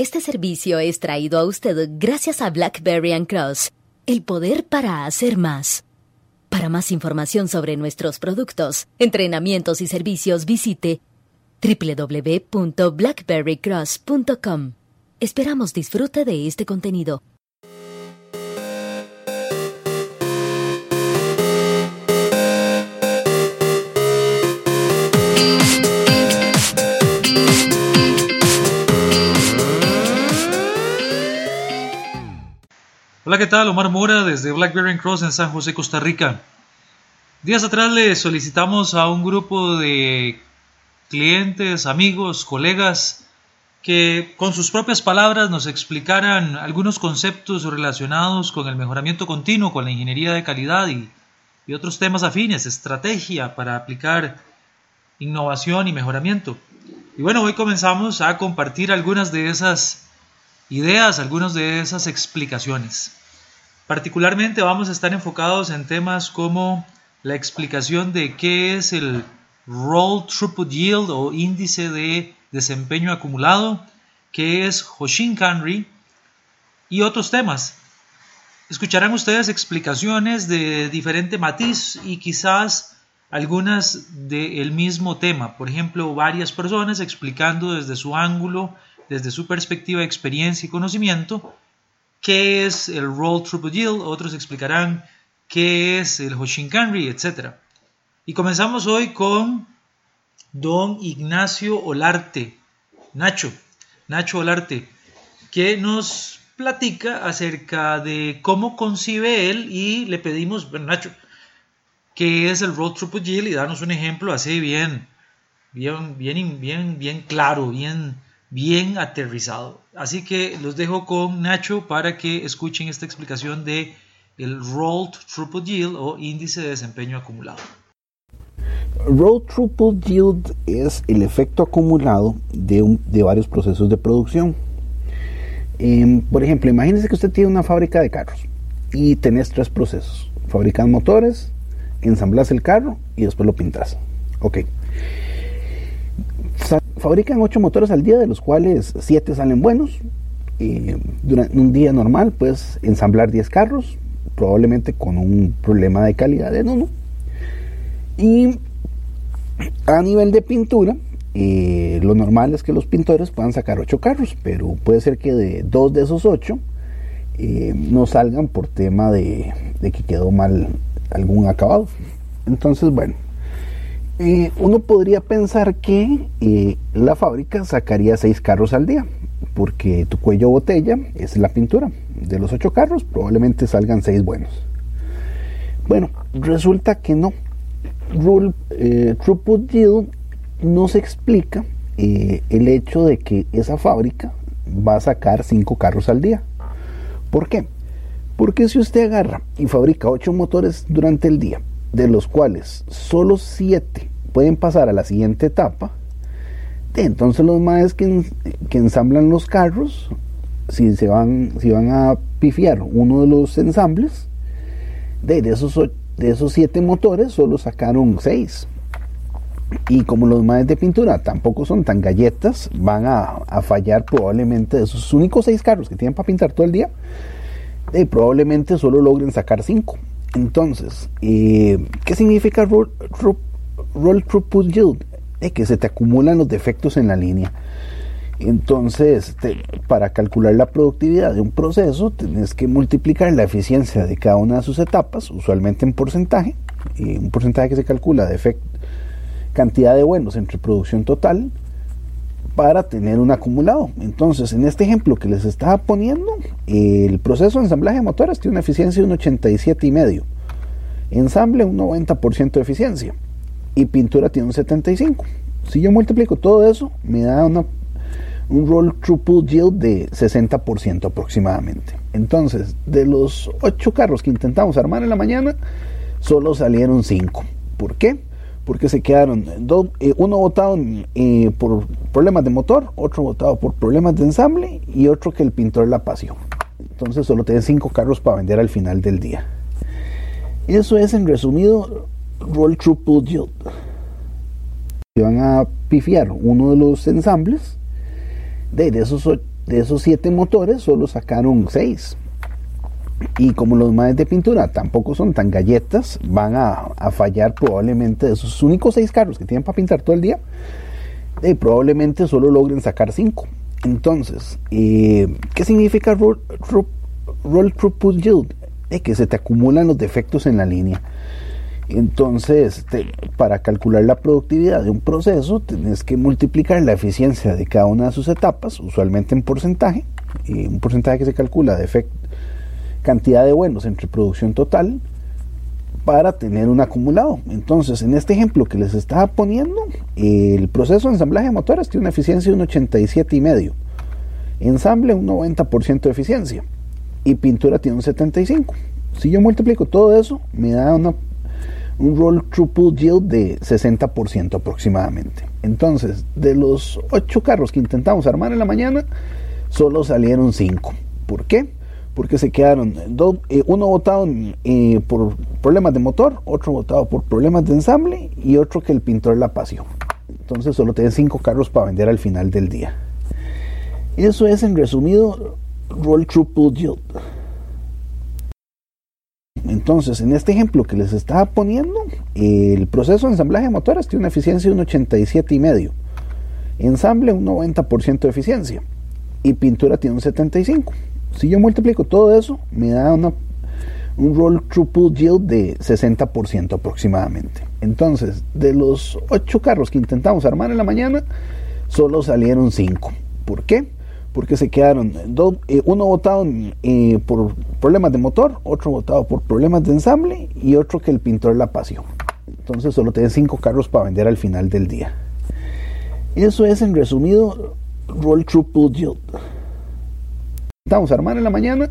Este servicio es traído a usted gracias a BlackBerry Cross, el poder para hacer más. Para más información sobre nuestros productos, entrenamientos y servicios, visite www.blackberrycross.com. Esperamos disfrute de este contenido. Hola, ¿qué tal? Omar Mora desde Blackberry Cross en San José, Costa Rica. Días atrás le solicitamos a un grupo de clientes, amigos, colegas que con sus propias palabras nos explicaran algunos conceptos relacionados con el mejoramiento continuo, con la ingeniería de calidad y, y otros temas afines, estrategia para aplicar innovación y mejoramiento. Y bueno, hoy comenzamos a compartir algunas de esas ideas, algunas de esas explicaciones. Particularmente vamos a estar enfocados en temas como la explicación de qué es el Roll Throughput Yield o índice de desempeño acumulado, qué es Hoshin Kanri y otros temas. Escucharán ustedes explicaciones de diferente matiz y quizás algunas del mismo tema. Por ejemplo, varias personas explicando desde su ángulo, desde su perspectiva, experiencia y conocimiento, qué es el Roll Throughput Yield, otros explicarán qué es el Hoshinkanri, etc. Y comenzamos hoy con don Ignacio Olarte, Nacho, Nacho Olarte, que nos platica acerca de cómo concibe él y le pedimos, bueno, Nacho, qué es el Roll Throughput Yield y darnos un ejemplo así bien, bien, bien, bien, bien claro, bien bien aterrizado. Así que los dejo con Nacho para que escuchen esta explicación de el Rolled Throughput Yield o índice de desempeño acumulado. Rolled Throughput Yield es el efecto acumulado de, de varios procesos de producción. Em, por ejemplo, imagínese que usted tiene una fábrica de carros y tenés tres procesos. Fabricas motores, ensamblas el carro y después lo pintas. Ok fabrican 8 motores al día, de los cuales 7 salen buenos. durante un día normal, pues ensamblar 10 carros, probablemente con un problema de calidad en uno. Y a nivel de pintura, eh, lo normal es que los pintores puedan sacar 8 carros, pero puede ser que de dos de esos 8 eh, no salgan por tema de que quedó mal algún acabado. Entonces, bueno, eh, uno podría pensar que eh, la fábrica sacaría seis carros al día, porque tu cuello botella es la pintura. De los ocho carros, probablemente salgan seis buenos. Bueno, resulta que no. Rule, eh, Throughput Yield no se explica el hecho de que esa fábrica va a sacar cinco carros al día. ¿Por qué? Porque si usted agarra y fabrica ocho motores durante el día, de los cuales solo siete pueden pasar a la siguiente etapa. Entonces los maes que, que ensamblan los carros, si se van, si van a pifiar uno de los ensambles, de, esos, de esos siete motores solo sacaron seis. Y como los maes de pintura tampoco son tan galletas, van a, fallar probablemente de esos únicos seis carros que tienen para pintar todo el día, de, probablemente solo logren sacar cinco. Entonces, eh, ¿qué significa roll throughput yield, es que se te acumulan los defectos en la línea. Entonces, para calcular la productividad de un proceso, tienes que multiplicar la eficiencia de cada una de sus etapas, usualmente en porcentaje, y un porcentaje que se calcula de cantidad de buenos entre producción total, para tener un acumulado. Entonces, en este ejemplo que les estaba poniendo, el proceso de ensamblaje de motores tiene una eficiencia de un 87,5. Ensamble un 90% de eficiencia y pintura tiene un 75. Si yo multiplico todo eso, me da una, un roll throughput yield de 60% aproximadamente. Entonces, de los 8 carros que intentamos armar en la mañana, solo salieron 5. ¿Por qué? Porque se quedaron eh, uno votado eh, por problemas de motor, otro votado por problemas de ensamble y otro que el pintor la pasión. Entonces solo tienen 5 carros para vender al final del día. Eso es en resumido roll yield. Si van a pifiar uno de los ensambles, de, esos, de esos siete motores solo sacaron seis. Y como los maes de pintura tampoco son tan galletas, van a, fallar probablemente de esos únicos seis carros que tienen para pintar todo el día. y probablemente solo logren sacar cinco. Entonces, eh, ¿qué significa roll, roll, throughput yield? que se te acumulan los defectos en la línea. Entonces, para calcular la productividad de un proceso, tienes que multiplicar la eficiencia de cada una de sus etapas, usualmente en porcentaje, y un porcentaje que se calcula de cantidad de buenos entre producción total, para tener un acumulado. Entonces, en este ejemplo que les estaba poniendo, el proceso de ensamblaje de motores tiene una eficiencia de un 87,5. Ensamble un 90% de eficiencia y pintura tiene un 75. Si yo multiplico todo eso, me da una, un roll throughput yield de 60% aproximadamente. Entonces, de los 8 carros que intentamos armar en la mañana, solo salieron 5. ¿Por qué? Porque se quedaron dos, eh, uno votado eh, por problemas de motor, otro votado por problemas de ensamble y otro que el pintor la pasión. Entonces solo tienen 5 carros para vender al final del día. Eso es en resumido roll throughput yield. Entonces, en este ejemplo que les estaba poniendo, el proceso de ensamblaje de motores tiene una eficiencia de un 87,5. Ensamble un 90% de eficiencia. Y pintura tiene un 75. Si yo multiplico todo eso, me da una, un roll throughput yield de 60% aproximadamente. Entonces, de los 8 carros que intentamos armar en la mañana, solo salieron 5. ¿Por qué? Porque se quedaron dos, eh, uno votado eh, por problemas de motor, otro votado por problemas de ensamble y otro que el pintor la pasión. Entonces solo tienen cinco carros para vender al final del día. Eso es en resumido roll throughput yield. Estamos a armar en la mañana,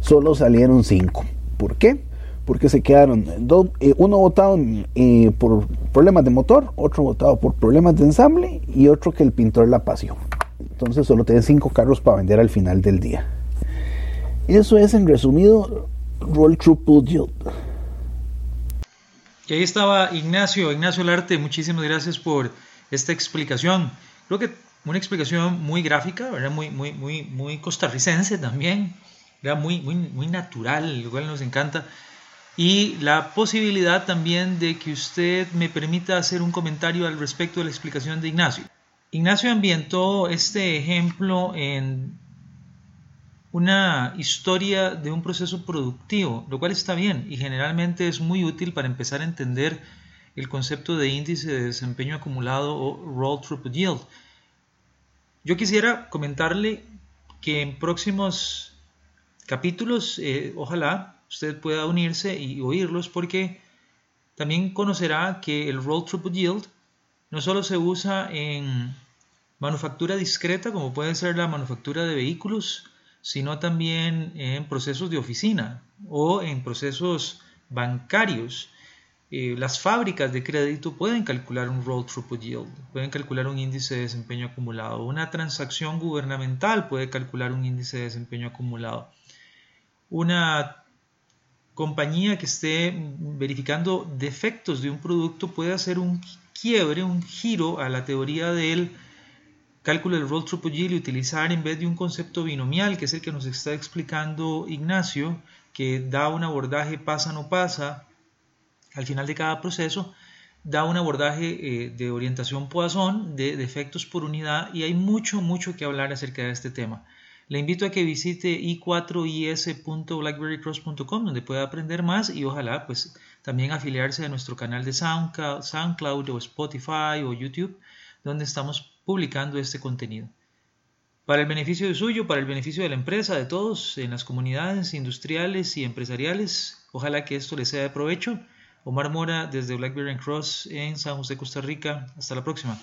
solo salieron cinco. ¿Por qué? Porque se quedaron dos, eh, uno votado por problemas de motor, otro votado por problemas de ensamble y otro que el pintor la pasión. Entonces solo tienen cinco carros para vender al final del día. Eso es en resumido roll. Y ahí estaba Ignacio, Ignacio Larte, muchísimas gracias por esta explicación. Creo que una explicación muy gráfica, ¿verdad? Muy, muy, muy, muy costarricense también, Muy, muy, muy natural, lo cual nos encanta. Y la posibilidad también de que usted me permita hacer un comentario al respecto de la explicación de Ignacio. Ignacio ambientó este ejemplo en una historia de un proceso productivo, lo cual está bien y generalmente es muy útil para empezar a entender el concepto de índice de desempeño acumulado o Roll Throughput Yield. Yo quisiera comentarle que en próximos capítulos, eh, ojalá usted pueda unirse y oírlos porque también conocerá que el Roll Throughput Yield no solo se usa en manufactura discreta, como puede ser la manufactura de vehículos, sino también en procesos de oficina o en procesos bancarios. Eh, las fábricas de crédito pueden calcular un roll throughput yield, pueden calcular un índice de desempeño acumulado. Una transacción gubernamental puede calcular un índice de desempeño acumulado. Una compañía que esté verificando defectos de un producto puede hacer un quiebre, un giro a la teoría del cálculo del roll throughput yield y utilizar en vez de un concepto binomial, que es el que nos está explicando Ignacio, que da un abordaje pasa no pasa al final de cada proceso, da un abordaje eh, de orientación Poisson de defectos por unidad y hay mucho, mucho que hablar acerca de este tema. Le invito a que visite i4is.blackberrycross.com donde pueda aprender más y ojalá pues también afiliarse a nuestro canal de SoundCloud, SoundCloud o Spotify o YouTube donde estamos publicando este contenido. Para el beneficio de suyo, para el beneficio de la empresa, de todos, en las comunidades industriales y empresariales, ojalá que esto les sea de provecho. Omar Mora desde Blackberry Cross en San José, Costa Rica. Hasta la próxima.